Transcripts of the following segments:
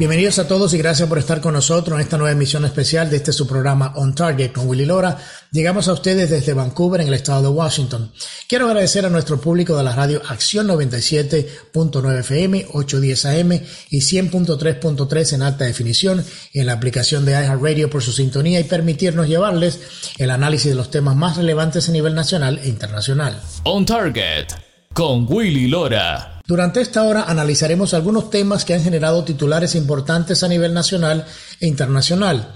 Bienvenidos a todos y gracias por estar con nosotros en esta nueva emisión especial de este su programa On Target con Willy Lora. Llegamos a ustedes desde Vancouver en el estado de Washington. Quiero agradecer a nuestro público de la radio Acción 97.9 FM, 810 AM y 100.3.3 en alta definición en la aplicación de iHeartRadio por su sintonía y permitirnos llevarles el análisis de los temas más relevantes a nivel nacional e internacional. On Target con Willy Lora. Durante esta hora analizaremos algunos temas que han generado titulares importantes a nivel nacional e internacional.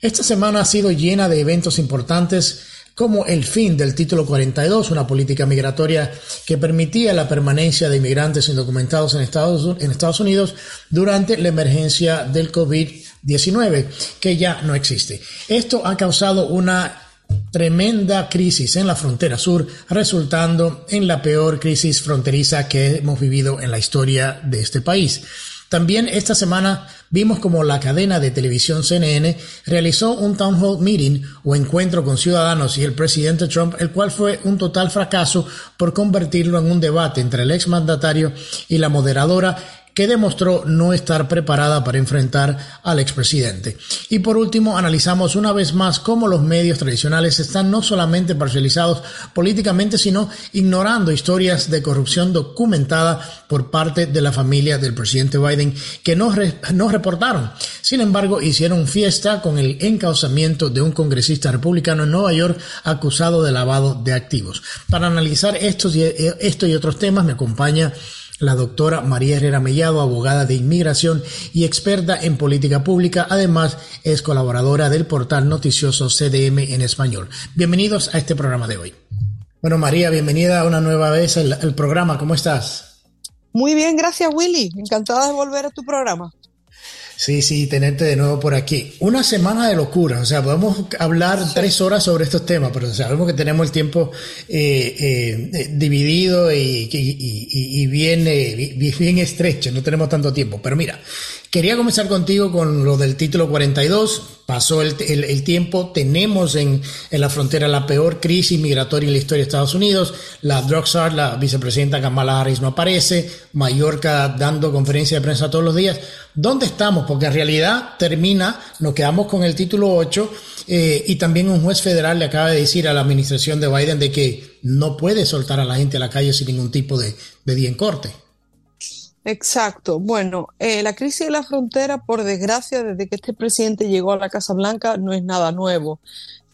Esta semana ha sido llena de eventos importantes como el fin del título 42, una política migratoria que permitía la permanencia de inmigrantes indocumentados en Estados, en Estados Unidos durante la emergencia del COVID-19, que ya no existe. Esto ha causado una tremenda crisis en la frontera sur, resultando en la peor crisis fronteriza que hemos vivido en la historia de este país. También esta semana vimos como la cadena de televisión CNN realizó un town hall meeting o encuentro con ciudadanos y el presidente Trump, el cual fue un total fracaso por convertirlo en un debate entre el exmandatario y la moderadora que demostró no estar preparada para enfrentar al expresidente. Y por último, analizamos una vez más cómo los medios tradicionales están no solamente parcializados políticamente, sino ignorando historias de corrupción documentada por parte de la familia del presidente Biden que no, reportaron. Sin embargo, hicieron fiesta con el encauzamiento de un congresista republicano en Nueva York acusado de lavado de activos. Para analizar estos y, eh, esto y otros temas me acompaña la doctora María Herrera Mellado, abogada de inmigración y experta en política pública. Además, es colaboradora del portal noticioso CDM en español. Bienvenidos a este programa de hoy. Bueno, María, bienvenida una nueva vez al, programa. ¿Cómo estás? Muy bien, gracias Willy. Encantada de volver a tu programa. Sí, sí, tenerte de nuevo por aquí. Una semana de locura, o sea, podemos hablar tres horas sobre estos temas, pero sabemos que tenemos el tiempo eh, eh, dividido y, y, bien, eh, bien estrecho, no tenemos tanto tiempo. Pero mira, Quería comenzar contigo con lo del título 42. Pasó el, tiempo, tenemos en, la frontera la peor crisis migratoria en la historia de Estados Unidos. La Drugstart, la vicepresidenta Kamala Harris no aparece. Mallorca dando conferencia de prensa todos los días. ¿Dónde estamos? Porque en realidad termina, nos quedamos con el título 8 eh, y también un juez federal le acaba de decir a la administración de Biden de que no puede soltar a la gente a la calle sin ningún tipo de, de día en corte. Exacto. Bueno, eh, la crisis de la frontera, por desgracia, desde que este presidente llegó a la Casa Blanca, no es nada nuevo.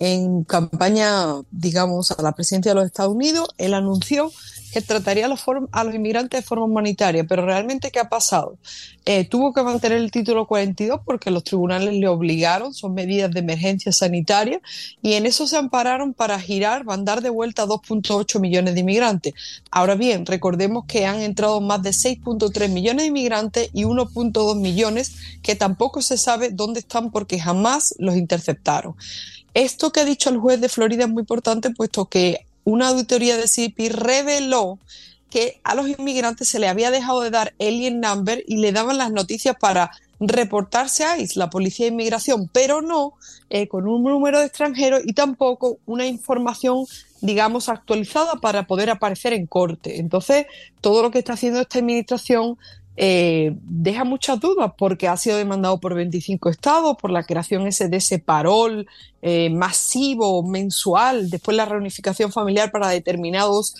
En campaña, digamos, a la presidencia de los Estados Unidos, él anunció que trataría a los, inmigrantes de forma humanitaria, pero realmente, ¿qué ha pasado? Eh, tuvo que mantener el título 42 porque los tribunales le obligaron, son medidas de emergencia sanitaria, y en eso se ampararon para girar, mandar de vuelta a 2.8 millones de inmigrantes. Ahora bien, recordemos que han entrado más de 6.3 millones de inmigrantes y 1.2 millones que tampoco se sabe dónde están porque jamás los interceptaron. Esto que ha dicho el juez de Florida es muy importante, puesto que una auditoría de CIPI reveló que a los inmigrantes se le había dejado de dar alien number y le daban las noticias para reportarse a ICE, la Policía de Inmigración, pero no eh, con un número de extranjeros y tampoco una información, digamos, actualizada para poder aparecer en corte. Entonces, todo lo que está haciendo esta administración eh, deja muchas dudas porque ha sido demandado por 25 estados, por la creación ese de ese parol eh, masivo, mensual, después la reunificación familiar para determinados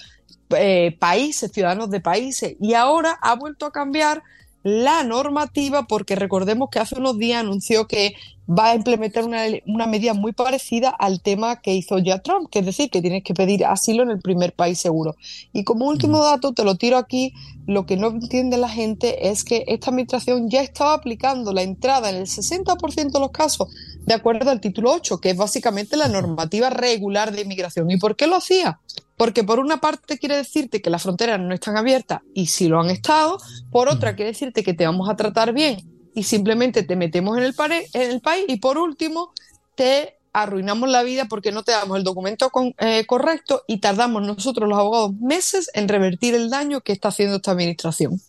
eh, países, ciudadanos de países, y ahora ha vuelto a cambiar la normativa porque recordemos que hace unos días anunció que va a implementar una, una, medida muy parecida al tema que hizo ya Trump, que es decir, que tienes que pedir asilo en el primer país seguro. Y como último dato, te lo tiro aquí, lo que no entiende la gente es que esta administración ya estaba aplicando la entrada en el 60% de los casos de acuerdo al título 8, que es básicamente la normativa regular de inmigración. ¿Y por qué lo hacía? Porque por una parte quiere decirte que las fronteras no están abiertas y si lo han estado, por otra quiere decirte que te vamos a tratar bien y simplemente te metemos en el, en el país y por último te arruinamos la vida porque no te damos el documento eh, correcto y tardamos nosotros los abogados meses en revertir el daño que está haciendo esta administración.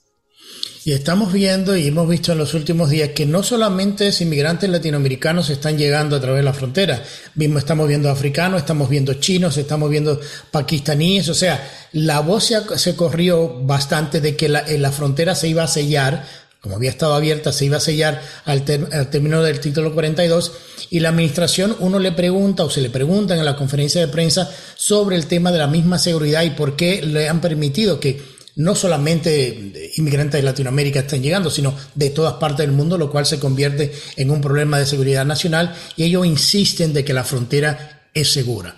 Y estamos viendo y hemos visto en los últimos días que no solamente inmigrantes latinoamericanos están llegando a través de la frontera, mismo estamos viendo africanos, estamos viendo chinos, estamos viendo pakistaníes, o sea, la voz se, corrió bastante de que la, la, frontera se iba a sellar, como había estado abierta, se iba a sellar al, al término del título 42 y la administración uno le pregunta o se le preguntan en la conferencia de prensa sobre el tema de la misma seguridad y por qué le han permitido que no solamente inmigrantes de Latinoamérica están llegando, sino de todas partes del mundo, lo cual se convierte en un problema de seguridad nacional y ellos insisten de que la frontera es segura.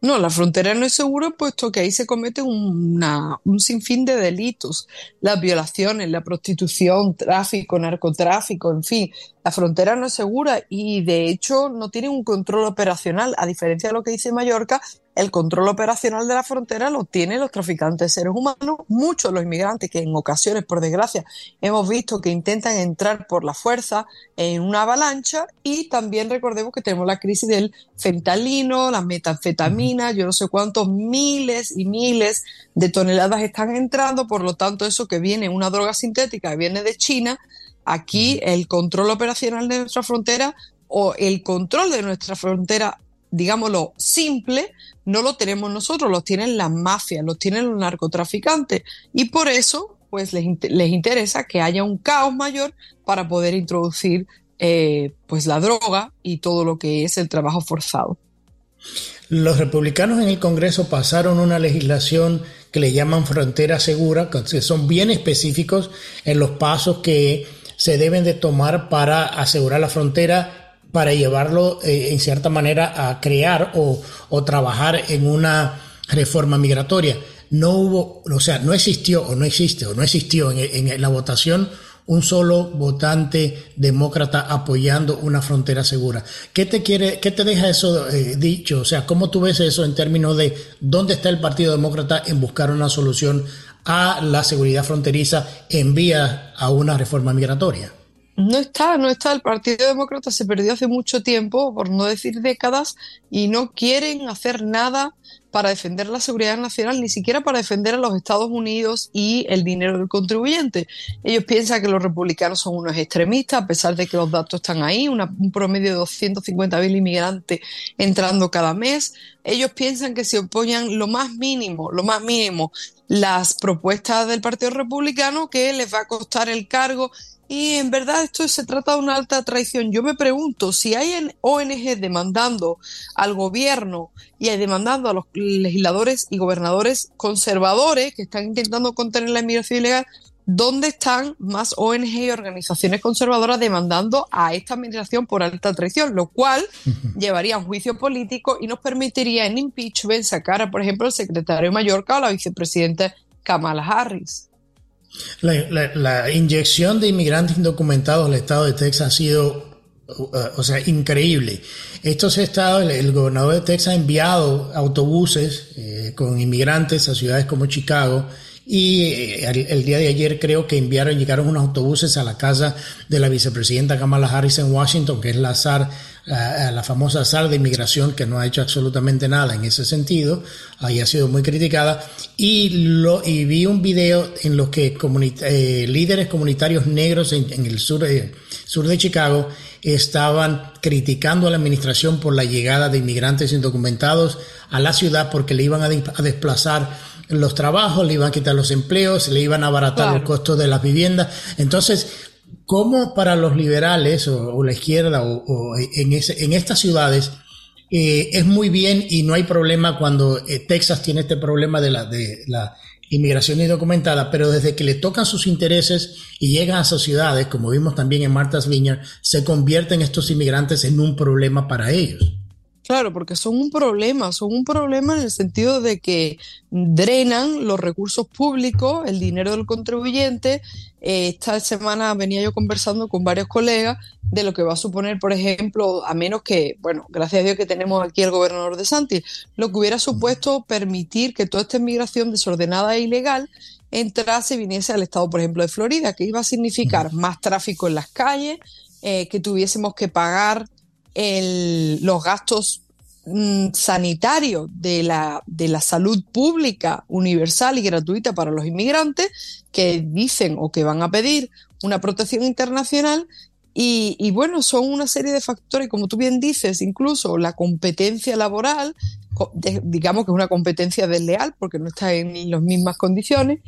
No, la frontera no es segura puesto que ahí se comete un sinfín de delitos, las violaciones, la prostitución, tráfico, narcotráfico, en fin, la frontera no es segura y de hecho no tiene un control operacional, a diferencia de lo que dice Mallorca, el control operacional de la frontera lo tienen los traficantes de seres humanos, muchos de los inmigrantes que en ocasiones, por desgracia, hemos visto que intentan entrar por la fuerza en una avalancha. Y también recordemos que tenemos la crisis del fentalino, las metanfetaminas, yo no sé cuántos miles y miles de toneladas están entrando, por lo tanto eso que viene, una droga sintética que viene de China, aquí el control operacional de nuestra frontera o el control de nuestra frontera digámoslo, simple, no lo tenemos nosotros, los tienen las mafias, los tienen los narcotraficantes. Y por eso, pues les, interesa que haya un caos mayor para poder introducir eh, pues la droga y todo lo que es el trabajo forzado. Los republicanos en el Congreso pasaron una legislación que le llaman frontera segura, que son bien específicos en los pasos que se deben de tomar para asegurar la frontera para llevarlo eh, en cierta manera a crear o, trabajar en una reforma migratoria. No hubo, o sea, no existió o no existe o no existió en, la votación un solo votante demócrata apoyando una frontera segura. ¿Qué te quiere, qué te deja eso eh, dicho? O sea, ¿cómo tú ves eso en términos de dónde está el Partido Demócrata en buscar una solución a la seguridad fronteriza en vía a una reforma migratoria? No está, no está. El Partido Demócrata se perdió hace mucho tiempo, por no decir décadas, y no quieren hacer nada para defender la seguridad nacional, ni siquiera para defender a los Estados Unidos y el dinero del contribuyente. Ellos piensan que los republicanos son unos extremistas, a pesar de que los datos están ahí, un promedio de 250.000 inmigrantes entrando cada mes. Ellos piensan que si apoyan lo más mínimo, lo más mínimo, las propuestas del Partido Republicano, que les va a costar el cargo y en verdad esto se trata de una alta traición. Yo me pregunto si hay ONG demandando al gobierno y demandando a los legisladores y gobernadores conservadores que están intentando contener la inmigración ilegal, ¿dónde están más ONG y organizaciones conservadoras demandando a esta administración por alta traición? Lo cual llevaría a un juicio político y nos permitiría en impeachment sacar, por ejemplo, al secretario de Mallorca o la vicepresidenta Kamala Harris. La, inyección de inmigrantes indocumentados al estado de Texas ha sido, uh, o sea, increíble. Estos estados, el, gobernador de Texas ha enviado autobuses eh, con inmigrantes a ciudades como Chicago y eh, el, día de ayer creo que enviaron, llegaron unos autobuses a la casa de la vicepresidenta Kamala Harris en Washington, que es la SAR la famosa sala de inmigración que no ha hecho absolutamente nada en ese sentido, ahí ha sido muy criticada, y, lo, y vi un video en los que eh, líderes comunitarios negros en, el sur, sur de Chicago estaban criticando a la administración por la llegada de inmigrantes indocumentados a la ciudad porque le iban a, desplazar los trabajos, le iban a quitar los empleos, le iban a abaratar el costo de las viviendas. Entonces, ¿Cómo para los liberales o, la izquierda o, en, en, estas ciudades eh, es muy bien y no hay problema cuando eh, Texas tiene este problema de la, de la inmigración indocumentada, pero desde que le tocan sus intereses y llegan a esas ciudades, como vimos también en Martha's Vineyard, se convierten estos inmigrantes en un problema para ellos. Claro, porque son un problema, son un problema en el sentido de que drenan los recursos públicos, el dinero del contribuyente. Eh, esta semana venía yo conversando con varios colegas de lo que va a suponer, por ejemplo, a menos que, bueno, gracias a Dios que tenemos aquí el gobernador de Santi, lo que hubiera supuesto permitir que toda esta inmigración desordenada e ilegal entrase y viniese al estado, por ejemplo, de Florida, que iba a significar más tráfico en las calles, eh, que tuviésemos que pagar el, los gastos mm, sanitario de la, de la salud pública universal y gratuita para los inmigrantes que dicen o que van a pedir una protección internacional y, bueno, son una serie de factores, como tú bien dices, incluso la competencia laboral, digamos que es una competencia desleal porque no está en las mismas condiciones,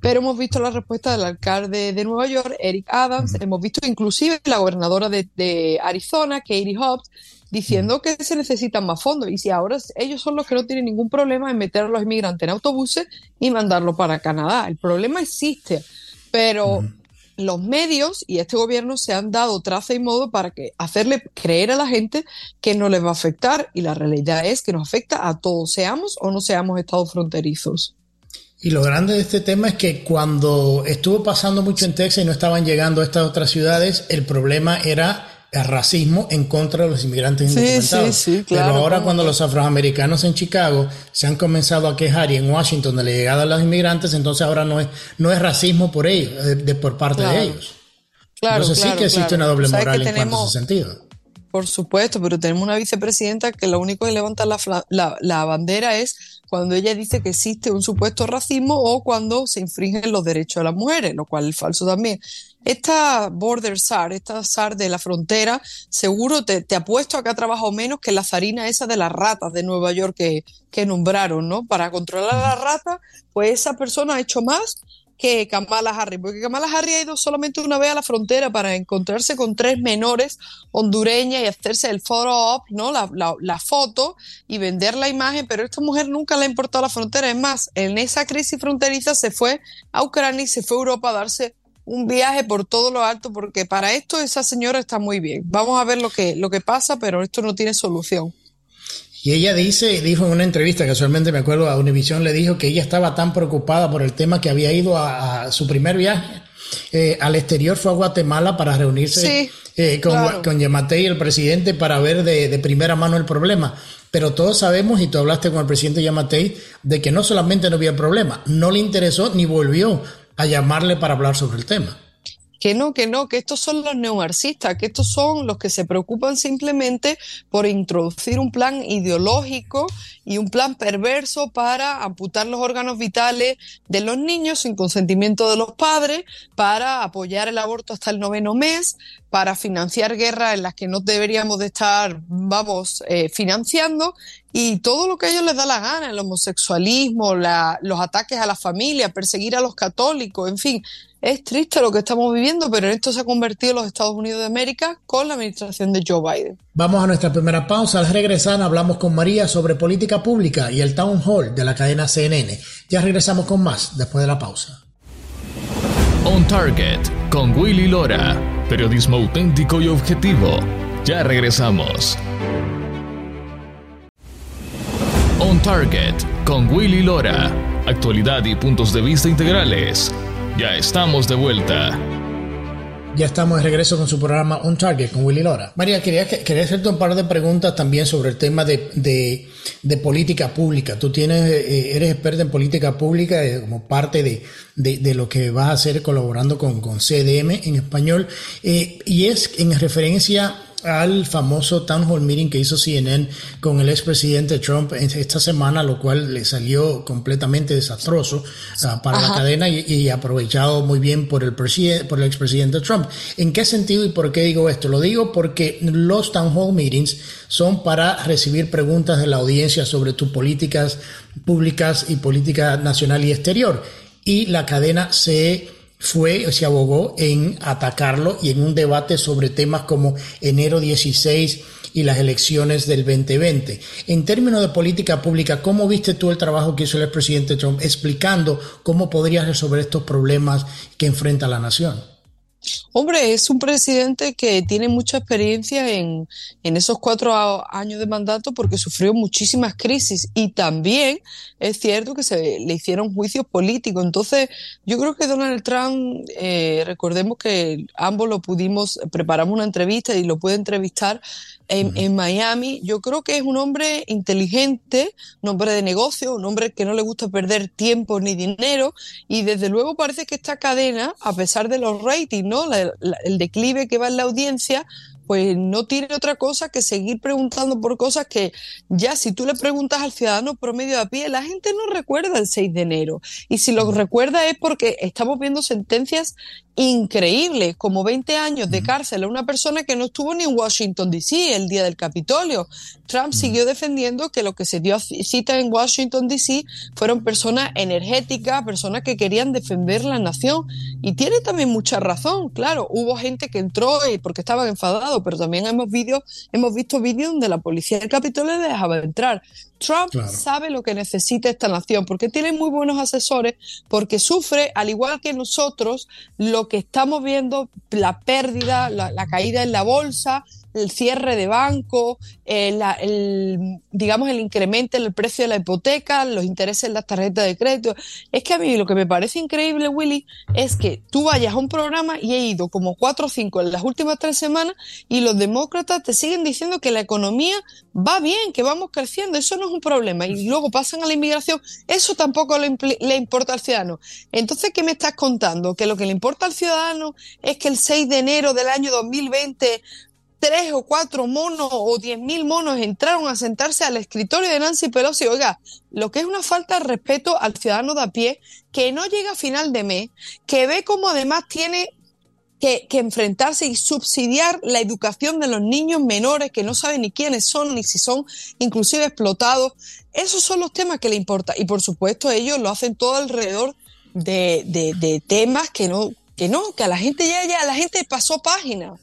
pero hemos visto la respuesta del alcalde de Nueva York, Eric Adams, hemos visto inclusive la gobernadora de, Arizona, Katie Hobbs, diciendo que se necesitan más fondos. Y si ahora ellos son los que no tienen ningún problema en meter a los inmigrantes en autobuses y mandarlos para Canadá. El problema existe, pero los medios y este gobierno se han dado traza y modo para que hacerle creer a la gente que no les va a afectar. Y la realidad es que nos afecta a todos, seamos o no seamos estados fronterizos. Y lo grande de este tema es que cuando estuvo pasando mucho en Texas y no estaban llegando a estas otras ciudades, el problema era el racismo en contra de los inmigrantes indocumentados. Sí, sí, claro, Pero ahora cuando los afroamericanos en Chicago se han comenzado a quejar y en Washington de la llegada de los inmigrantes, entonces ahora no es, no es racismo por ellos, de, por parte de ellos. Claro, entonces sí que existe una doble moral en cuanto a ese sentido. Por supuesto, pero tenemos una vicepresidenta que lo único que levanta la, la, la bandera es cuando ella dice que existe un supuesto racismo o cuando se infringen los derechos de las mujeres, lo cual es falso también. Esta border SAR, esta SAR de la frontera, seguro te, te apuesto a que ha trabajado menos que la zarina esa de las ratas de Nueva York que, que nombraron, ¿no? Para controlar a las ratas, pues esa persona ha hecho más que Kamala Harris, porque Kamala Harris ha ido solamente una vez a la frontera para encontrarse con tres menores hondureñas y hacerse el photo op, ¿no? La, la, foto y vender la imagen, pero esta mujer nunca le ha importado la frontera. Es más, en esa crisis fronteriza se fue a Ucrania y se fue a Europa a darse un viaje por todo lo alto, porque para esto esa señora está muy bien. Vamos a ver lo que, lo que pasa, pero esto no tiene solución. Y ella dice, dijo en una entrevista, casualmente me acuerdo, a Univision le dijo que ella estaba tan preocupada por el tema que había ido a, su primer viaje eh, al exterior, fue a Guatemala para reunirse eh, con, con Yamatei, el presidente, para ver de, de, primera mano el problema. Pero todos sabemos, y tú hablaste con el presidente Yamatei, de que no solamente no había problema, no le interesó ni volvió a llamarle para hablar sobre el tema que no, que no, que estos son los neomarxistas, que estos son los que se preocupan simplemente por introducir un plan ideológico y un plan perverso para amputar los órganos vitales de los niños sin consentimiento de los padres, para apoyar el aborto hasta el noveno mes, para financiar guerras en las que no deberíamos de estar, vamos, eh, financiando y todo lo que a ellos les da la gana, el homosexualismo, los ataques a la familia, perseguir a los católicos, en fin, es triste lo que estamos viviendo, pero en esto se ha convertido los Estados Unidos de América con la administración de Joe Biden. Vamos a nuestra primera pausa. Al regresar hablamos con María sobre política pública y el Town Hall de la cadena CNN. Ya regresamos con más después de la pausa. On Target con Willy Lora. Periodismo auténtico y objetivo. Ya regresamos. On Target con Willy Lora. Actualidad y puntos de vista integrales ya estamos de vuelta. Ya estamos de regreso con su programa On Target con Willy Lora. María, quería, quería hacerte un par de preguntas también sobre el tema de, política pública. Tú tienes, eh, eres experta en política pública eh, como parte de, lo que vas a hacer colaborando con, con CDM en español. Eh, y es en referencia al famoso town hall meeting que hizo CNN con el expresidente Trump esta semana, lo cual le salió completamente desastroso para la cadena y, aprovechado muy bien por el, por el expresidente Trump. ¿En qué sentido y por qué digo esto? Lo digo porque los town hall meetings son para recibir preguntas de la audiencia sobre tus políticas públicas y política nacional y exterior. Y la cadena se fue, se abogó en atacarlo y en un debate sobre temas como enero 16 y las elecciones del 2020. En términos de política pública, ¿cómo viste tú el trabajo que hizo el presidente Trump explicando cómo podría resolver estos problemas que enfrenta la nación? Hombre, es un presidente que tiene mucha experiencia en, en, esos cuatro años de mandato porque sufrió muchísimas crisis y también es cierto que se le hicieron juicios políticos. Entonces, yo creo que Donald Trump, eh, recordemos que ambos lo pudimos, preparamos una entrevista y lo puede entrevistar en, Miami. Yo creo que es un hombre inteligente, un hombre de negocio, un hombre que no le gusta perder tiempo ni dinero y desde luego parece que esta cadena, a pesar de los ratings, ¿no? el declive que va en la audiencia, pues no tiene otra cosa que seguir preguntando por cosas que ya si tú le preguntas al ciudadano promedio a pie, la gente no recuerda el 6 de enero. Y si lo recuerda es porque estamos viendo sentencias increíbles, como 20 años de cárcel a una persona que no estuvo ni en Washington, D.C. el día del Capitolio. Trump siguió defendiendo que lo que se dio cita en Washington, D.C. fueron personas energéticas, personas que querían defender la nación. Y tiene también mucha razón, claro, hubo gente que entró porque estaban enfadados, pero también hemos, hemos visto vídeos donde la policía del Capitolio le dejaba entrar. Trump sabe lo que necesita esta nación porque tiene muy buenos asesores, porque sufre, al igual que nosotros, lo que estamos viendo, la pérdida, la caída en la bolsa, el cierre de banco, el, digamos, el incremento en el precio de la hipoteca, los intereses en las tarjetas de crédito. Es que a mí lo que me parece increíble, Willy, es que tú vayas a un programa y he ido como cuatro o cinco en las últimas tres semanas y los demócratas te siguen diciendo que la economía va bien, que vamos creciendo, eso no es un problema. Y luego pasan a la inmigración, eso tampoco le, le importa al ciudadano. Entonces, ¿qué me estás contando? Que lo que le importa al ciudadano es que el 6 de enero del año 2020 tres o cuatro monos o diez mil monos entraron a sentarse al escritorio de Nancy Pelosi. Oiga, lo que es una falta de respeto al ciudadano de a pie que no llega a final de mes, que ve como además tiene que, enfrentarse y subsidiar la educación de los niños menores que no saben ni quiénes son, ni si son inclusive explotados. Esos son los temas que le importan. Y por supuesto ellos lo hacen todo alrededor de, de, temas que no, que no, que a la gente ya, ya, la gente pasó página.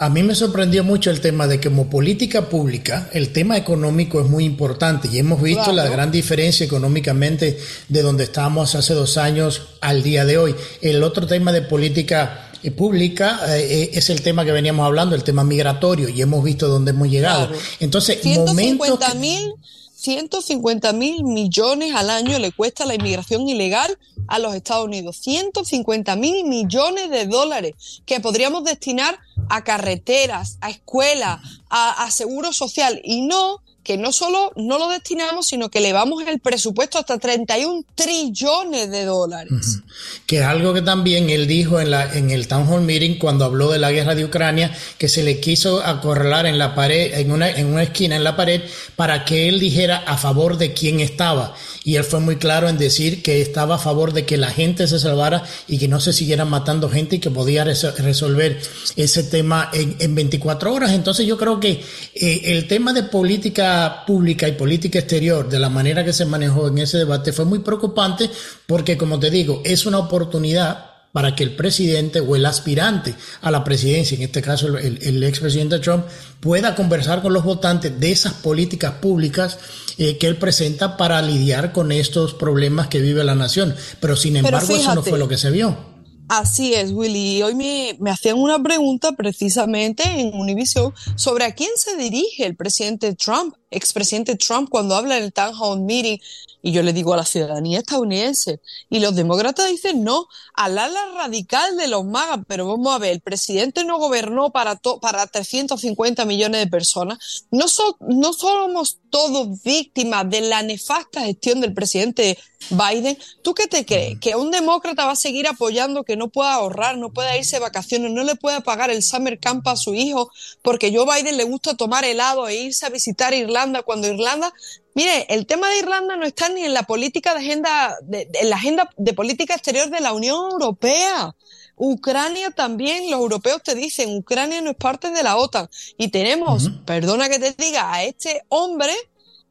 A mí me sorprendió mucho el tema de que como política pública el tema económico es muy importante y hemos visto la gran diferencia económicamente de donde estábamos hace dos años al día de hoy. El otro tema de política eh, pública eh, es el tema que veníamos hablando, el tema migratorio y hemos visto dónde hemos llegado. Entonces, 150 mil 150 mil millones al año le cuesta la inmigración ilegal a los Estados Unidos. 150 mil millones de dólares que podríamos destinar a carreteras, a escuelas, a, a seguro social y no que no solo no lo destinamos, sino que elevamos el presupuesto hasta 31 trillones de dólares. Que es algo que también él dijo en, la, en el Town Hall Meeting cuando habló de la guerra de Ucrania, que se le quiso acorralar en la pared, en una, en una esquina en la pared, para que él dijera a favor de quién estaba. Y él fue muy claro en decir que estaba a favor de que la gente se salvara y que no se siguieran matando gente y que podía resolver ese tema en, en 24 horas. Entonces yo creo que eh, el tema de política pública y política exterior de la manera que se manejó en ese debate fue muy preocupante porque, como te digo, es una oportunidad para que el presidente o el aspirante a la presidencia, en este caso el, el expresidente Trump, pueda conversar con los votantes de esas políticas públicas eh, que él presenta para lidiar con estos problemas que vive la nación. Pero sin embargo, eso no fue lo que se vio. Así es, Willy. Hoy me, me, hacían una pregunta precisamente en Univision sobre a quién se dirige el presidente Trump, expresidente Trump, cuando habla en el Town Hall Meeting. Y yo le digo a la ciudadanía estadounidense. Y los demócratas dicen no, al ala radical de los magas. Pero vamos a ver, el presidente no gobernó para, para 350 millones de personas. No, no somos todos víctimas de la nefasta gestión del presidente Biden. ¿Tú qué te crees? ¿Que un demócrata va a seguir apoyando que no pueda ahorrar, no pueda irse de vacaciones, no le pueda pagar el summer camp a su hijo porque Joe Biden le gusta tomar helado e irse a visitar Irlanda cuando Irlanda Mire, el tema de Irlanda no está ni en la política de agenda, de, en la agenda de política exterior de la Unión Europea. Ucrania también, los europeos te dicen, Ucrania no es parte de la OTAN. Y tenemos, perdona que te diga, a este hombre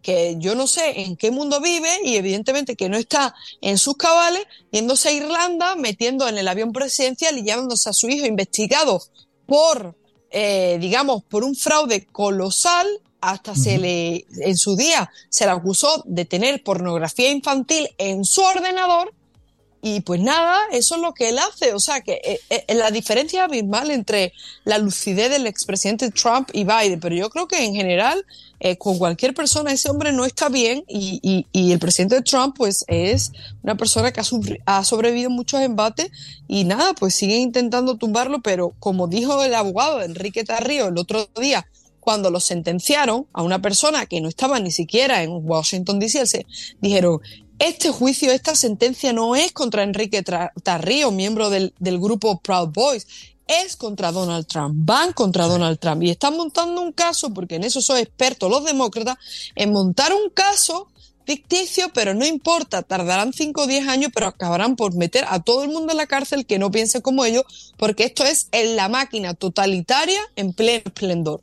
que yo no sé en qué mundo vive y evidentemente que no está en sus cabales, yéndose a Irlanda, metiendo en el avión presidencial y llevándose a su hijo investigado por, eh, digamos, por un fraude colosal hasta se le, en su día, se le acusó de tener pornografía infantil en su ordenador. Y pues nada, eso es lo que él hace. O sea, que eh, eh, la diferencia abismal entre la lucidez del expresidente Trump y Biden. Pero yo creo que en general, eh, con cualquier persona, ese hombre no está bien. Y, y, el presidente Trump, pues, es una persona que ha, ha sobrevivido muchos embates. Y nada, pues siguen intentando tumbarlo. Pero como dijo el abogado Enrique Tarrío el otro día, cuando lo sentenciaron a una persona que no estaba ni siquiera en Washington DC, dijeron, este juicio, esta sentencia no es contra Enrique Tarrío, miembro del, grupo Proud Boys. es contra Donald Trump, van contra Donald Trump y están montando un caso, porque en eso son expertos los demócratas, en montar un caso ficticio, pero no importa, tardarán 5 o 10 años, pero acabarán por meter a todo el mundo en la cárcel que no piense como ellos, porque esto es en la máquina totalitaria en pleno esplendor.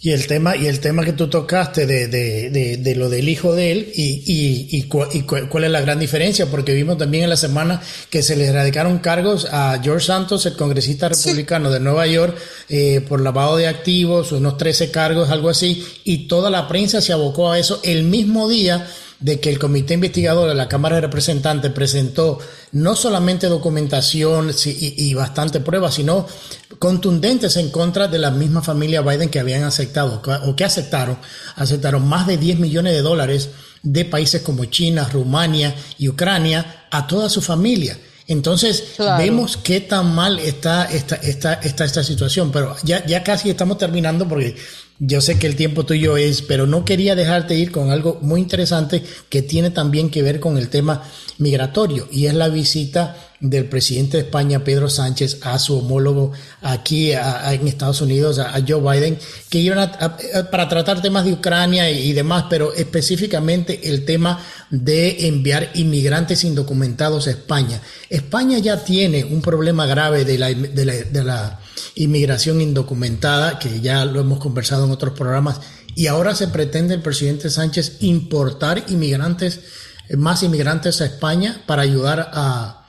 Y el tema, y el tema que tú tocaste de, de, de, lo del hijo de él y, y, y, cuál es la gran diferencia, porque vimos también en la semana que se le erradicaron cargos a George Santos, el congresista republicano de Nueva York, eh, por lavado de activos, unos 13 cargos, algo así, y toda la prensa se abocó a eso el mismo día de que el comité investigador de la Cámara de Representantes presentó no solamente documentación y, bastante pruebas, sino contundentes en contra de la misma familia Biden que habían aceptado o que aceptaron, aceptaron más de 10 millones de dólares de países como China, Rumania y Ucrania a toda su familia. Entonces vemos qué tan mal está esta, esta, esta, esta situación, pero ya, ya casi estamos terminando porque yo sé que el tiempo tuyo es, pero no quería dejarte ir con algo muy interesante que tiene también que ver con el tema migratorio y es la visita del presidente de España, Pedro Sánchez, a su homólogo aquí en Estados Unidos, a, Joe Biden, que iban para tratar temas de Ucrania y, demás, pero específicamente el tema de enviar inmigrantes indocumentados a España. España ya tiene un problema grave de la, de la inmigración indocumentada, que ya lo hemos conversado en otros programas, y ahora se pretende el presidente Sánchez importar inmigrantes, más inmigrantes a España para ayudar a,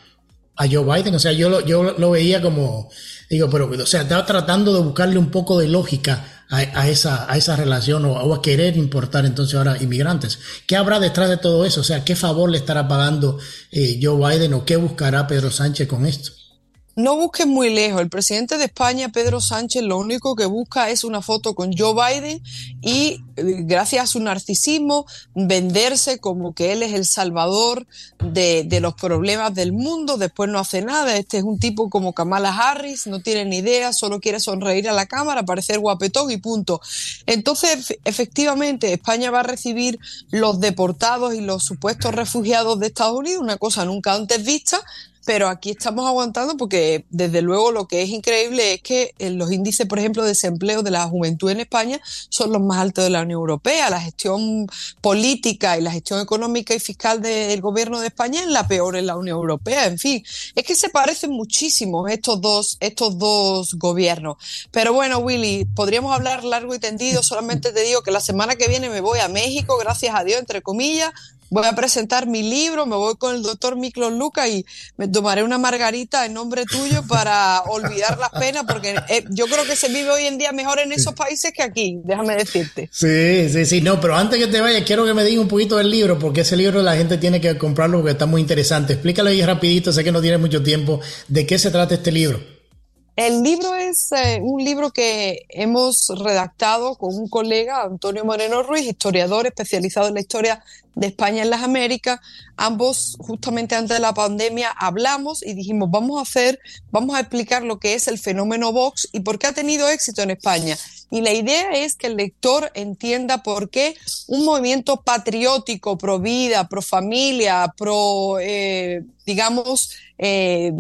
a Joe Biden. O sea, yo lo, yo lo veía como, digo, pero, o sea, estaba tratando de buscarle un poco de lógica a, esa, a esa relación o, a querer importar entonces ahora inmigrantes. ¿Qué habrá detrás de todo eso? O sea, ¿qué favor le estará pagando eh, Joe Biden o qué buscará Pedro Sánchez con esto? No busques muy lejos. El presidente de España, Pedro Sánchez, lo único que busca es una foto con Joe Biden y, eh, gracias a su narcisismo, venderse como que él es el salvador de, los problemas del mundo. Después no hace nada. Este es un tipo como Kamala Harris, no tiene ni idea, solo quiere sonreír a la cámara, parecer guapetón y punto. Entonces, efectivamente, España va a recibir los deportados y los supuestos refugiados de Estados Unidos, una cosa nunca antes vista pero aquí estamos aguantando porque desde luego lo que es increíble es que eh, los índices, por ejemplo, de desempleo de la juventud en España son los más altos de la Unión Europea. La gestión política y la gestión económica y fiscal del gobierno de España es la peor en la Unión Europea. En fin, es que se parecen muchísimo estos dos, estos dos gobiernos. Pero bueno, Willy, podríamos hablar largo y tendido. Solamente te digo que la semana que viene me voy a México, gracias a Dios, entre comillas voy a presentar mi libro, me voy con el doctor Miklos Luca y me tomaré una margarita en nombre tuyo para olvidar las penas, porque eh, yo creo que se vive hoy en día mejor en esos países que aquí, déjame decirte. Sí, sí, sí, no, pero antes que te vayas, quiero que me digas un poquito del libro, porque ese libro la gente tiene que comprarlo porque está muy interesante. Explícalo ahí rapidito, sé que no tiene mucho tiempo, ¿de qué se trata este libro? El libro es eh, un libro que hemos redactado con un colega, Antonio Moreno Ruiz, historiador especializado en la historia de España en las Américas. Ambos, justamente antes de la pandemia, hablamos y dijimos, vamos a hacer, vamos a explicar lo que es el fenómeno Vox y por qué ha tenido éxito en España. Y la idea es que el lector entienda por qué un movimiento patriótico, pro vida, pro familia, pro, eh, digamos, eh,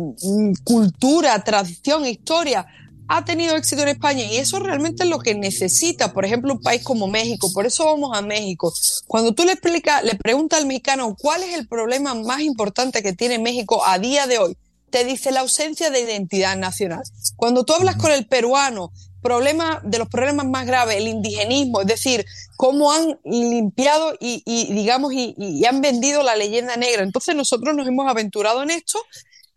cultura, tradición, historia, ha tenido éxito en España y eso realmente es lo que necesita, por ejemplo, un país como México. Por eso vamos a México. Cuando tú le explicas, le preguntas al mexicano cuál es el problema más importante que tiene México a día de hoy, te dice la ausencia de identidad nacional. Cuando tú hablas con el peruano, problema de los problemas más graves, el indigenismo, es decir, cómo han limpiado y, digamos, y han vendido la leyenda negra. Entonces nosotros nos hemos aventurado en esto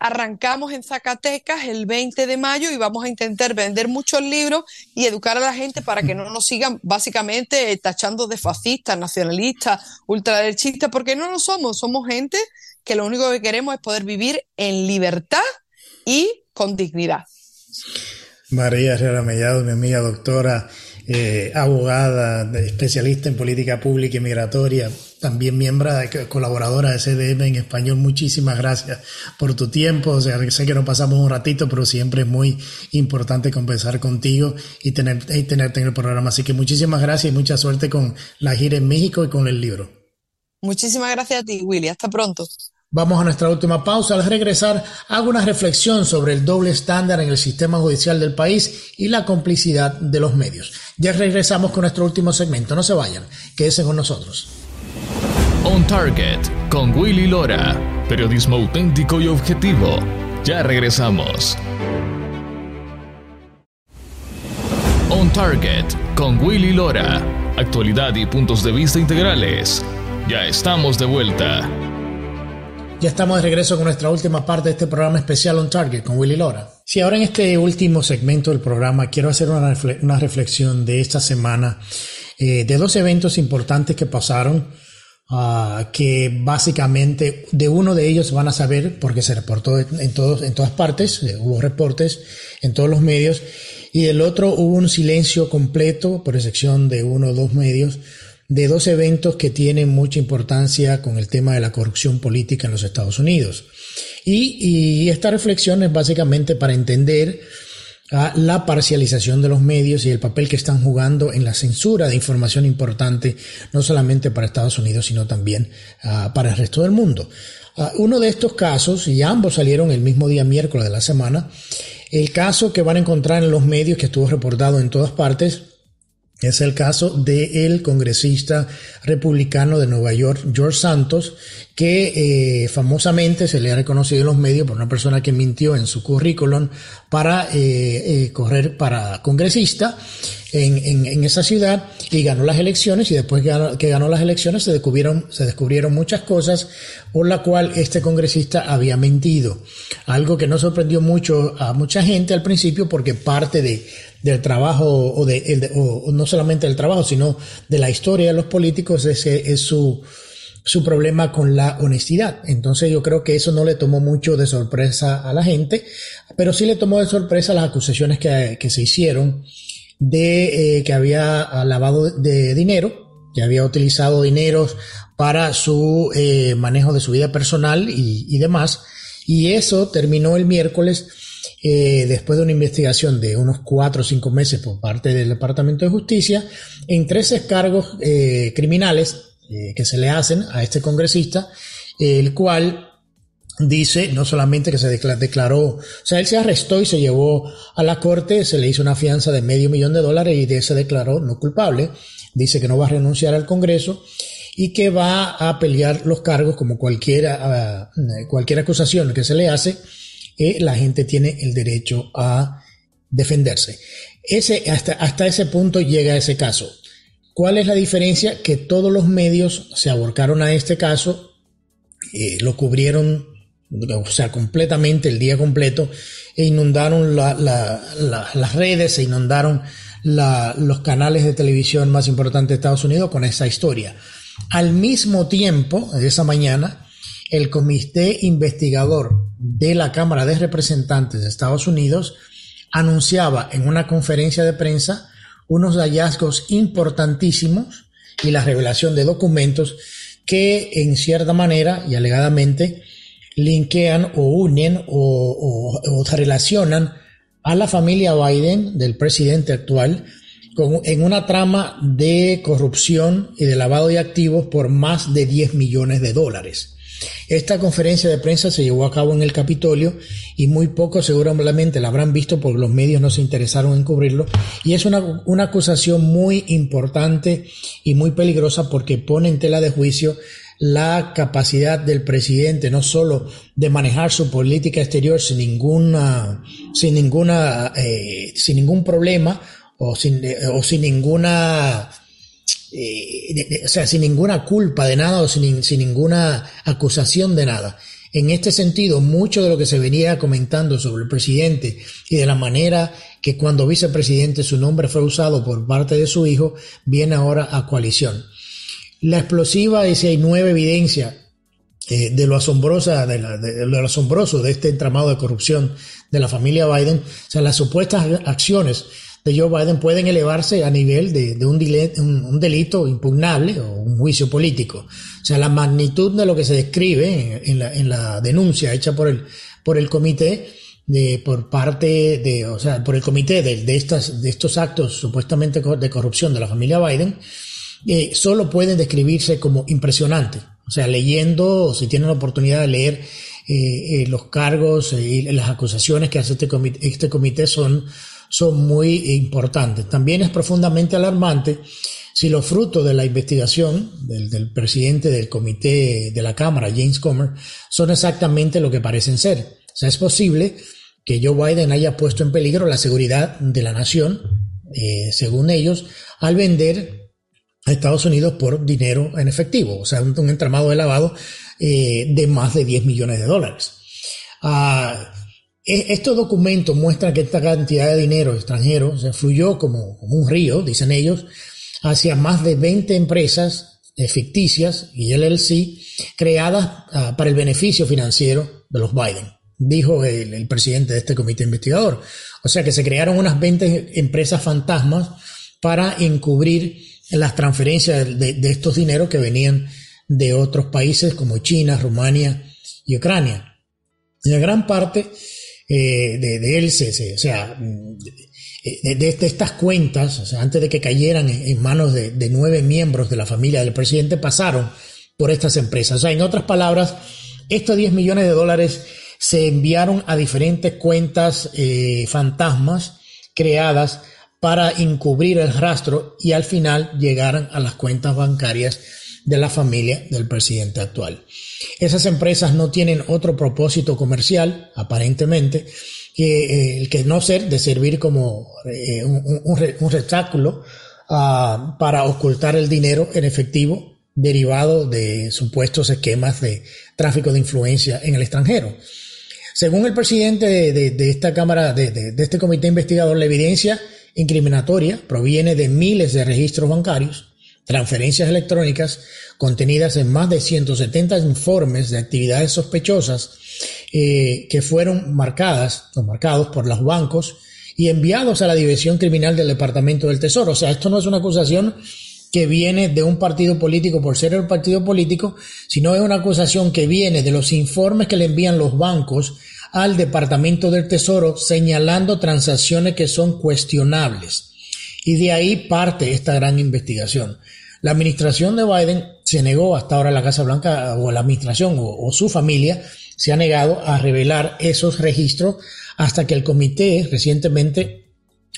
Arrancamos en Zacatecas el 20 de mayo y vamos a intentar vender muchos libros y educar a la gente para que no nos sigan básicamente tachando de fascistas, nacionalistas, ultraderechistas, porque no lo somos, somos gente que lo único que queremos es poder vivir en libertad y con dignidad. María Herrera Mellado, mi amiga doctora, eh, abogada, especialista en política pública y migratoria, también miembro, colaboradora de CDM en español. Muchísimas gracias por tu tiempo. O sea, sé que nos pasamos un ratito, pero siempre es muy importante conversar contigo y, tener, y tenerte en el programa. Así que muchísimas gracias y mucha suerte con la gira en México y con el libro. Muchísimas gracias a ti, Willy. Hasta pronto. Vamos a nuestra última pausa. Al regresar, hago una reflexión sobre el doble estándar en el sistema judicial del país y la complicidad de los medios. Ya regresamos con nuestro último segmento. No se vayan, quédense con nosotros. On Target con Willy Lora. Periodismo auténtico y objetivo. Ya regresamos. On Target con Willy Lora. Actualidad y puntos de vista integrales. Ya estamos de vuelta. Ya estamos de regreso con nuestra última parte de este programa especial On Target con Willy Lora. Si ahora en este último segmento del programa quiero hacer una, reflexión de esta semana eh, de dos eventos importantes que pasaron, uh, que básicamente de uno de ellos van a saber porque se reportó en, todos, en todas partes, eh, hubo reportes en todos los medios, y del otro hubo un silencio completo, por excepción de uno o dos medios, de dos eventos que tienen mucha importancia con el tema de la corrupción política en los Estados Unidos. Y, esta reflexión es básicamente para entender ah, la parcialización de los medios y el papel que están jugando en la censura de información importante, no solamente para Estados Unidos, sino también ah, para el resto del mundo. Ah, uno de estos casos, y ambos salieron el mismo día miércoles de la semana, el caso que van a encontrar en los medios que estuvo reportado en todas partes, es el caso del congresista republicano de Nueva York, George Santos, que eh, famosamente se le ha reconocido en los medios por una persona que mintió en su currículum para eh, eh, correr para congresista en, esa ciudad y ganó las elecciones y después que ganó, las elecciones se descubrieron, se descubrieron muchas cosas por la cual este congresista había mentido. Algo que no sorprendió mucho a mucha gente al principio porque parte de, del trabajo o, de, o no solamente del trabajo sino de la historia de los políticos es, es su, su problema con la honestidad. Entonces yo creo que eso no le tomó mucho de sorpresa a la gente, pero sí le tomó de sorpresa las acusaciones que, que se hicieron de eh, que había lavado de dinero, que había utilizado dineros para su eh, manejo de su vida personal y, demás. Y eso terminó el miércoles eh, después de una investigación de unos cuatro o cinco meses por parte del Departamento de Justicia en tres cargos criminales que se le hacen a este congresista, el cual dice no solamente que se declaró, o sea, él se arrestó y se llevó a la corte, se le hizo una fianza de medio millón de dólares y de se declaró no culpable, dice que no va a renunciar al Congreso y que va a pelear los cargos como cualquiera, cualquier acusación que se le hace, eh, la gente tiene el derecho a defenderse. Ese, hasta, hasta ese punto llega ese caso. ¿Cuál es la diferencia? Que todos los medios se aborcaron a este caso, eh, lo cubrieron o sea, completamente el día completo, e inundaron las redes, se inundaron los canales de televisión más importantes de Estados Unidos con esa historia. Al mismo tiempo, esa mañana, el comité investigador de la Cámara de Representantes de Estados Unidos anunciaba en una conferencia de prensa unos hallazgos importantísimos y la revelación de documentos que en cierta manera y alegadamente linkean o unen o, relacionan a la familia Biden, del presidente actual, con, en una trama de corrupción y de lavado de activos por más de 10 millones de dólares. Esta conferencia de prensa se llevó a cabo en el Capitolio y muy poco seguramente la habrán visto porque los medios no se interesaron en cubrirlo. Y es una, una acusación muy importante y muy peligrosa porque pone en tela de juicio la capacidad del presidente no solo de manejar su política exterior sin ninguna, sin ninguna, eh, sin ningún problema o sin, eh, o sin ninguna, eh, o sea, sin ninguna culpa de nada o sin, ninguna acusación de nada. En este sentido, mucho de lo que se venía comentando sobre el presidente y de la manera que cuando vicepresidente su nombre fue usado por parte de su hijo, viene ahora a coalición. La explosiva es hay nueva evidencia eh, de lo asombrosa, de, lo asombroso de este entramado de corrupción de la familia Biden. O sea, las supuestas acciones de Joe Biden pueden elevarse a nivel de, un, un, delito impugnable o un juicio político. O sea, la magnitud de lo que se describe en, la, en la, denuncia hecha por el, por el comité de, por parte de, o sea, por el comité de, de, estas, de estos actos supuestamente de corrupción de la familia Biden, eh, solo pueden describirse como impresionantes. O sea, leyendo, si tienen la oportunidad de leer eh, eh, los cargos y las acusaciones que hace este comité, este comité son, son muy importantes. También es profundamente alarmante si los frutos de la investigación del, presidente del comité de la Cámara, James Comer, son exactamente lo que parecen ser. O sea, es posible que Joe Biden haya puesto en peligro la seguridad de la nación, eh, según ellos, al vender a Estados Unidos por dinero en efectivo, o sea, un, entramado de lavado eh, de más de 10 millones de dólares. Ah, estos documentos muestran que esta cantidad de dinero extranjero se fluyó como, un río, dicen ellos, hacia más de 20 empresas eh, ficticias y LLC creadas ah, para el beneficio financiero de los Biden dijo el, presidente de este comité investigador. O sea que se crearon unas 20 empresas fantasmas para encubrir las transferencias de, estos dineros que venían de otros países como China, Rumania y Ucrania. En gran parte eh, de, él, o sea, de, estas cuentas, o sea, antes de que cayeran en, manos de, nueve miembros de la familia del presidente, pasaron por estas empresas. O sea, en otras palabras, estos 10 millones de dólares se enviaron a diferentes cuentas eh, fantasmas creadas para encubrir el rastro y al final llegaran a las cuentas bancarias de la familia del presidente actual. Esas empresas no tienen otro propósito comercial, aparentemente, que, eh, que no ser de servir como eh, un, un, ah, para ocultar el dinero en efectivo derivado de supuestos esquemas de tráfico de influencia en el extranjero. Según el presidente de, esta Cámara, de, este comité investigador, la evidencia incriminatoria proviene de miles de registros bancarios, transferencias electrónicas contenidas en más de 170 informes de actividades sospechosas eh, que fueron marcadas o marcados por los bancos y enviados a la División Criminal del Departamento del Tesoro. O sea, esto no es una acusación que viene de un partido político por ser el partido político, sino es una acusación que viene de los informes que le envían los bancos al Departamento del Tesoro señalando transacciones que son cuestionables. Y de ahí parte esta gran investigación. La administración de Biden se negó hasta ahora la Casa Blanca o la administración o, su familia se ha negado a revelar esos registros hasta que el comité recientemente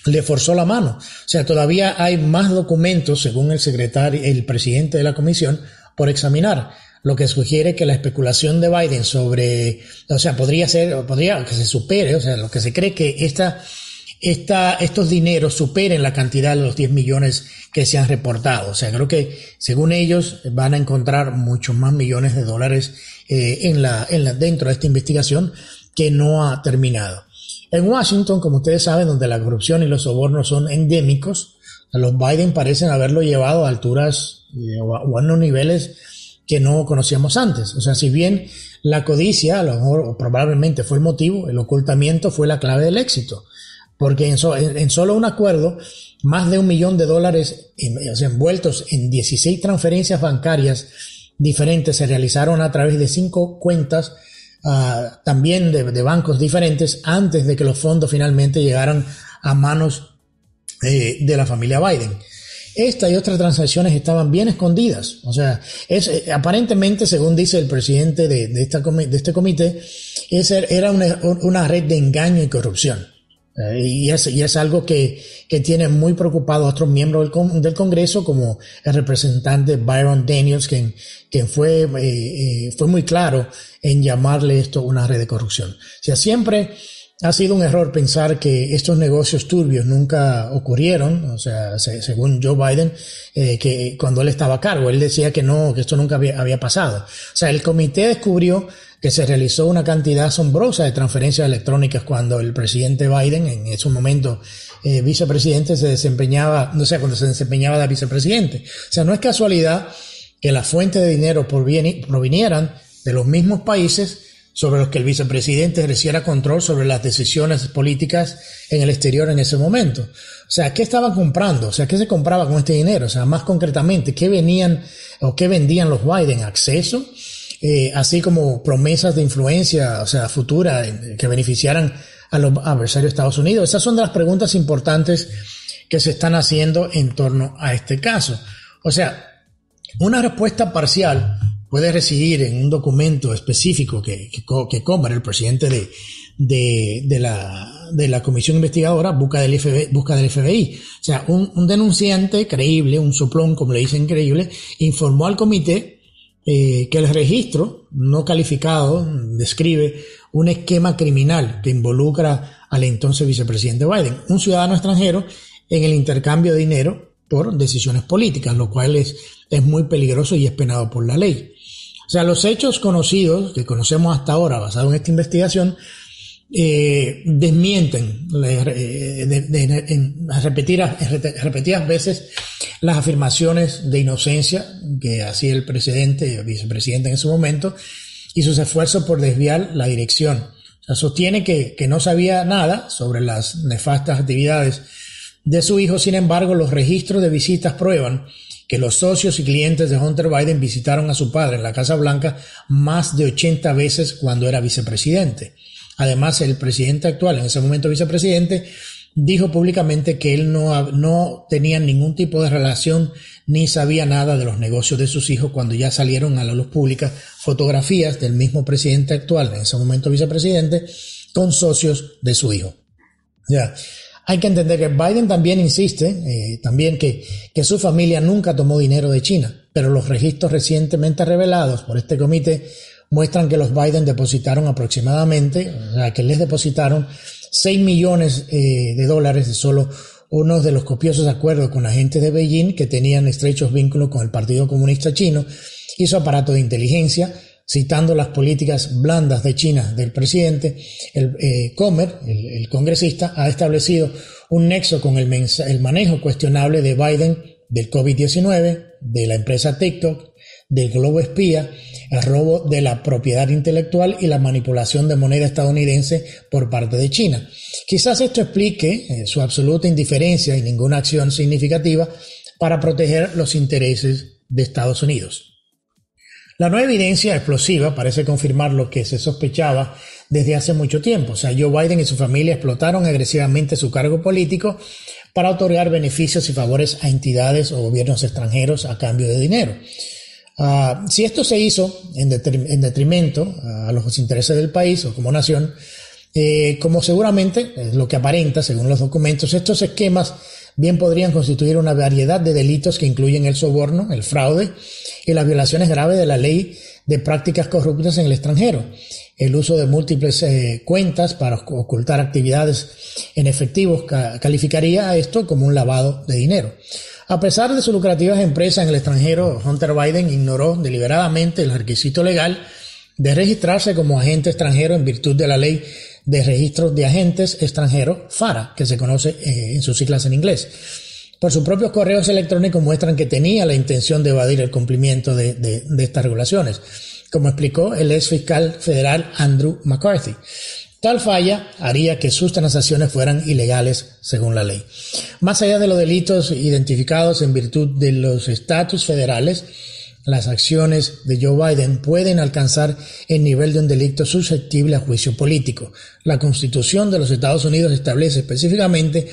le forzó la mano. O sea, todavía hay más documentos, según el secretario, el presidente de la comisión, por examinar lo que sugiere que la especulación de Biden sobre, o sea, podría ser, podría que se supere, o sea, lo que se cree que esta, esta, estos dineros superen la cantidad de los 10 millones que se han reportado. O sea, creo que según ellos van a encontrar muchos más millones de dólares eh, en la, en la, dentro de esta investigación que no ha terminado. En Washington, como ustedes saben, donde la corrupción y los sobornos son endémicos, los Biden parecen haberlo llevado a alturas eh, o a unos niveles que no conocíamos antes. O sea, si bien la codicia, a lo mejor probablemente fue el motivo, el ocultamiento fue la clave del éxito. Porque en, solo un acuerdo, más de un millón de dólares envueltos en 16 transferencias bancarias diferentes se realizaron a través de cinco cuentas ah, también de, bancos diferentes antes de que los fondos finalmente llegaran a manos eh, de la familia Biden. Esta y otras transacciones estaban bien escondidas. O sea, es, eh, aparentemente, según dice el presidente de, de, esta, de este comité, era una, red de engaño y corrupción. Eh, y, es, y, es, algo que, que, tiene muy preocupado a otros miembros del, del, Congreso, como el representante Byron Daniels, quien, quien fue, eh, fue muy claro en llamarle esto una red de corrupción. O sea, siempre ha sido un error pensar que estos negocios turbios nunca ocurrieron, o sea, según Joe Biden, eh, que cuando él estaba a cargo, él decía que no, que esto nunca había, pasado. O sea, el comité descubrió que se realizó una cantidad asombrosa de transferencias electrónicas cuando el presidente Biden, en ese momento eh, vicepresidente, se desempeñaba, no sé, cuando se desempeñaba de vicepresidente. O sea, no es casualidad que las fuentes de dinero provinieran de los mismos países sobre los que el vicepresidente ejerciera control sobre las decisiones políticas en el exterior en ese momento. O sea, ¿qué estaban comprando? O sea, ¿qué se compraba con este dinero? O sea, más concretamente, ¿qué venían o qué vendían los Biden? ¿Acceso? Eh, así como promesas de influencia, o sea, futura, eh, que beneficiaran a los adversarios de Estados Unidos. Esas son de las preguntas importantes que se están haciendo en torno a este caso. O sea, una respuesta parcial puede residir en un documento específico que, que, que el presidente de, de, de, la, de la comisión investigadora, busca del FBI. Busca del FBI. O sea, un, un denunciante creíble, un soplón, como le dicen creíble, informó al comité eh, que el registro no calificado describe un esquema criminal que involucra al entonces vicepresidente Biden, un ciudadano extranjero, en el intercambio de dinero por decisiones políticas, lo cual es, es muy peligroso y es penado por la ley. O sea, los hechos conocidos, que conocemos hasta ahora, basados en esta investigación, eh, desmienten eh, en repetidas veces las afirmaciones de inocencia que hacía el presidente, vicepresidente en ese momento, y sus esfuerzos por desviar la dirección. Sostiene que, que no sabía nada sobre las nefastas actividades de su hijo, sin embargo, los registros de visitas prueban que los socios y clientes de Hunter Biden visitaron a su padre en la Casa Blanca más de 80 veces cuando era vicepresidente. Además, el presidente actual, en ese momento vicepresidente, dijo públicamente que él no, no tenía ningún tipo de relación ni sabía nada de los negocios de sus hijos cuando ya salieron a la luz pública fotografías del mismo presidente actual, en ese momento vicepresidente, con socios de su hijo. Ya. Hay que entender que Biden también insiste, eh, también que, que su familia nunca tomó dinero de China, pero los registros recientemente revelados por este comité muestran que los Biden depositaron aproximadamente, o sea, que les depositaron 6 millones eh, de dólares de solo uno de los copiosos acuerdos con agentes de Beijing que tenían estrechos vínculos con el Partido Comunista Chino y su aparato de inteligencia, citando las políticas blandas de China del presidente, el eh, Comer, el, congresista, ha establecido un nexo con el, el manejo cuestionable de Biden del COVID-19, de la empresa TikTok, del globo espía el robo de la propiedad intelectual y la manipulación de moneda estadounidense por parte de China. Quizás esto explique eh, su absoluta indiferencia y ninguna acción significativa para proteger los intereses de Estados Unidos. La nueva evidencia explosiva parece confirmar lo que se sospechaba desde hace mucho tiempo. O sea, Joe Biden y su familia explotaron agresivamente su cargo político para otorgar beneficios y favores a entidades o gobiernos extranjeros a cambio de dinero. Ah, si esto se hizo en, detrimento a los intereses del país o como nación, eh, como seguramente es lo que aparenta según los documentos, estos esquemas bien podrían constituir una variedad de delitos que incluyen el soborno, el fraude y las violaciones graves de la ley de prácticas corruptas en el extranjero, el uso de múltiples eh, cuentas para ocultar actividades en efectivo calificaría a esto como un lavado de dinero. A pesar de sus lucrativas empresas en el extranjero, Hunter Biden ignoró deliberadamente el requisito legal de registrarse como agente extranjero en virtud de la ley de registro de agentes extranjeros, FARA, que se conoce eh, en sus siglas en inglés. Por sus propios correos electrónicos muestran que tenía la intención de evadir el cumplimiento de, de estas regulaciones, como explicó el ex fiscal federal Andrew McCarthy. Tal falla haría que sus transacciones fueran ilegales según la ley. Más allá de los delitos identificados en virtud de los estatus federales, las acciones de Joe Biden pueden alcanzar el nivel de un delito susceptible a juicio político. La Constitución de los Estados Unidos establece específicamente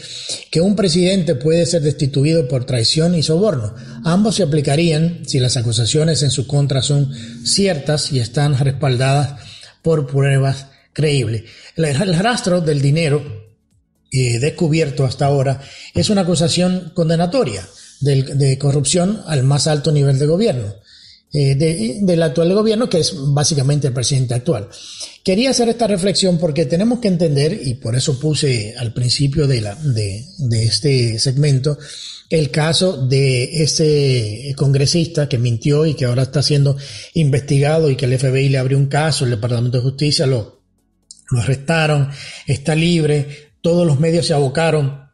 que un presidente puede ser destituido por traición y soborno. Ambos se aplicarían si las acusaciones en su contra son ciertas y están respaldadas por pruebas creíble. El, rastro del dinero eh, descubierto hasta ahora es una acusación condenatoria de, corrupción al más alto nivel de gobierno. Eh, del actual gobierno, que es básicamente el presidente actual. Quería hacer esta reflexión porque tenemos que entender, y por eso puse al principio de, la, de, de este segmento, el caso de ese congresista que mintió y que ahora está siendo investigado y que el FBI le abrió un caso, el Departamento de Justicia lo, lo arrestaron, está libre, todos los medios se abocaron.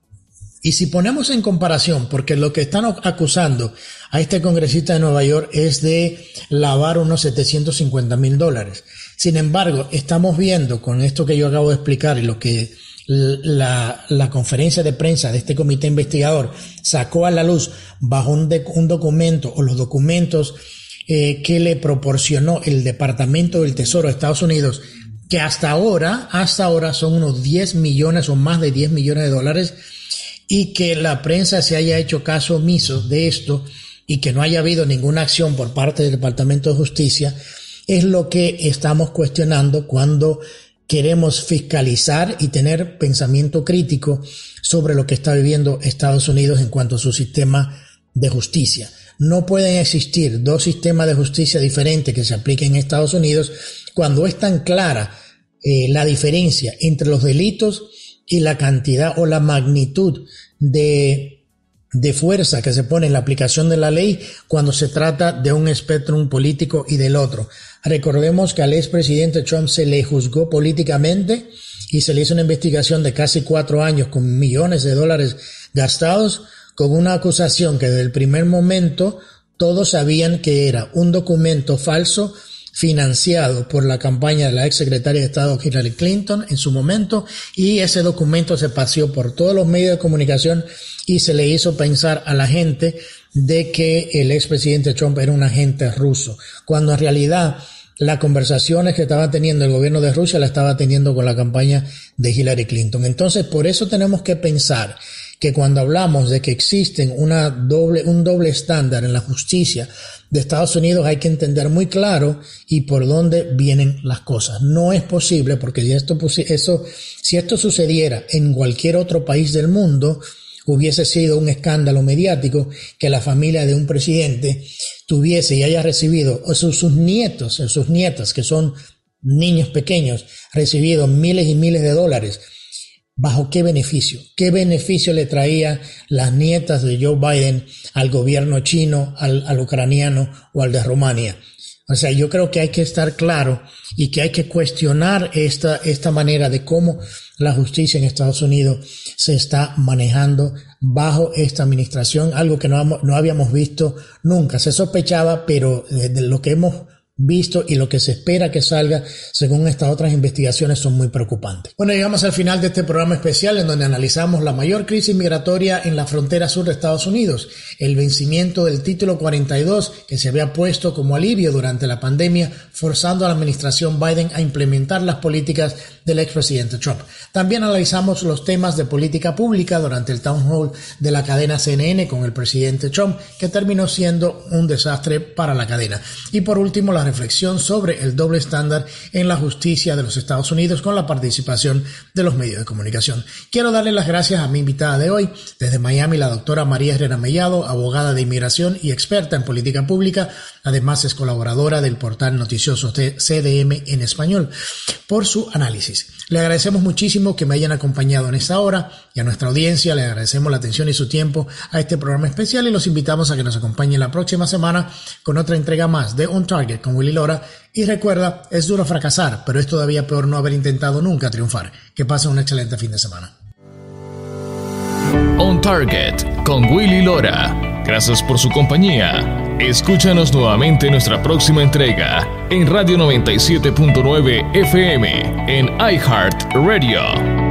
Y si ponemos en comparación, porque lo que están acusando a este congresista de Nueva York es de lavar unos 750 mil dólares. Sin embargo, estamos viendo con esto que yo acabo de explicar y lo que la, conferencia de prensa de este comité investigador sacó a la luz bajo un, documento o los documentos eh, que le proporcionó el Departamento del Tesoro de Estados Unidos que hasta ahora, hasta ahora son unos 10 millones o más de 10 millones de dólares y que la prensa se haya hecho caso omiso de esto y que no haya habido ninguna acción por parte del Departamento de Justicia es lo que estamos cuestionando cuando queremos fiscalizar y tener pensamiento crítico sobre lo que está viviendo Estados Unidos en cuanto a su sistema de justicia. No pueden existir dos sistemas de justicia diferentes que se apliquen en Estados Unidos cuando es tan clara eh, la diferencia entre los delitos y la cantidad o la magnitud de de fuerza que se pone en la aplicación de la ley cuando se trata de un espectro político y del otro. Recordemos que al expresidente Trump se le juzgó políticamente y se le hizo una investigación de casi cuatro años con millones de dólares gastados con una acusación que desde el primer momento todos sabían que era un documento falso financiado por la campaña de la ex secretaria de Estado Hillary Clinton en su momento y ese documento se paseó por todos los medios de comunicación y se le hizo pensar a la gente de que el expresidente Trump era un agente ruso, cuando en realidad las conversaciones que estaba teniendo el gobierno de Rusia la estaba teniendo con la campaña de Hillary Clinton. Entonces, por eso tenemos que pensar que cuando hablamos de que existen una doble, un doble estándar en la justicia de Estados Unidos hay que entender muy claro y por dónde vienen las cosas. No es posible porque si esto, eso, si esto sucediera en cualquier otro país del mundo, hubiese sido un escándalo mediático que la familia de un presidente tuviese y haya recibido, o sus, nietos, sus nietas, que son niños pequeños, recibido miles y miles de dólares ¿Bajo qué beneficio? ¿Qué beneficio le traía las nietas de Joe Biden al gobierno chino, al, ucraniano o al de Rumania? O sea, yo creo que hay que estar claro y que hay que cuestionar esta, esta manera de cómo la justicia en Estados Unidos se está manejando bajo esta administración, algo que no, no habíamos visto nunca. Se sospechaba, pero de lo que hemos visto y lo que se espera que salga según estas otras investigaciones son muy preocupantes. Bueno, llegamos al final de este programa especial en donde analizamos la mayor crisis migratoria en la frontera sur de Estados Unidos, el vencimiento del título 42 que se había puesto como alivio durante la pandemia, forzando a la administración Biden a implementar las políticas del expresidente Trump. También analizamos los temas de política pública durante el town hall de la cadena CNN con el presidente Trump, que terminó siendo un desastre para la cadena. Y por último, la reflexión sobre el doble estándar en la justicia de los Estados Unidos con la participación de los medios de comunicación. Quiero darle las gracias a mi invitada de hoy, desde Miami, la doctora María Herrera Mellado, abogada de inmigración y experta en política pública. Además, es colaboradora del portal noticioso CDM en español, por su análisis. Le agradecemos muchísimo que me hayan acompañado en esta hora y a nuestra audiencia le agradecemos la atención y su tiempo a este programa especial y los invitamos a que nos acompañen la próxima semana con otra entrega más de On Target con Willy Lora. Y recuerda, es duro fracasar, pero es todavía peor no haber intentado nunca triunfar. Que pasen un excelente fin de semana. On Target con Willy Lora. Gracias por su compañía. Escúchanos nuevamente en nuestra próxima entrega en Radio 97.9 FM en iHeart Radio.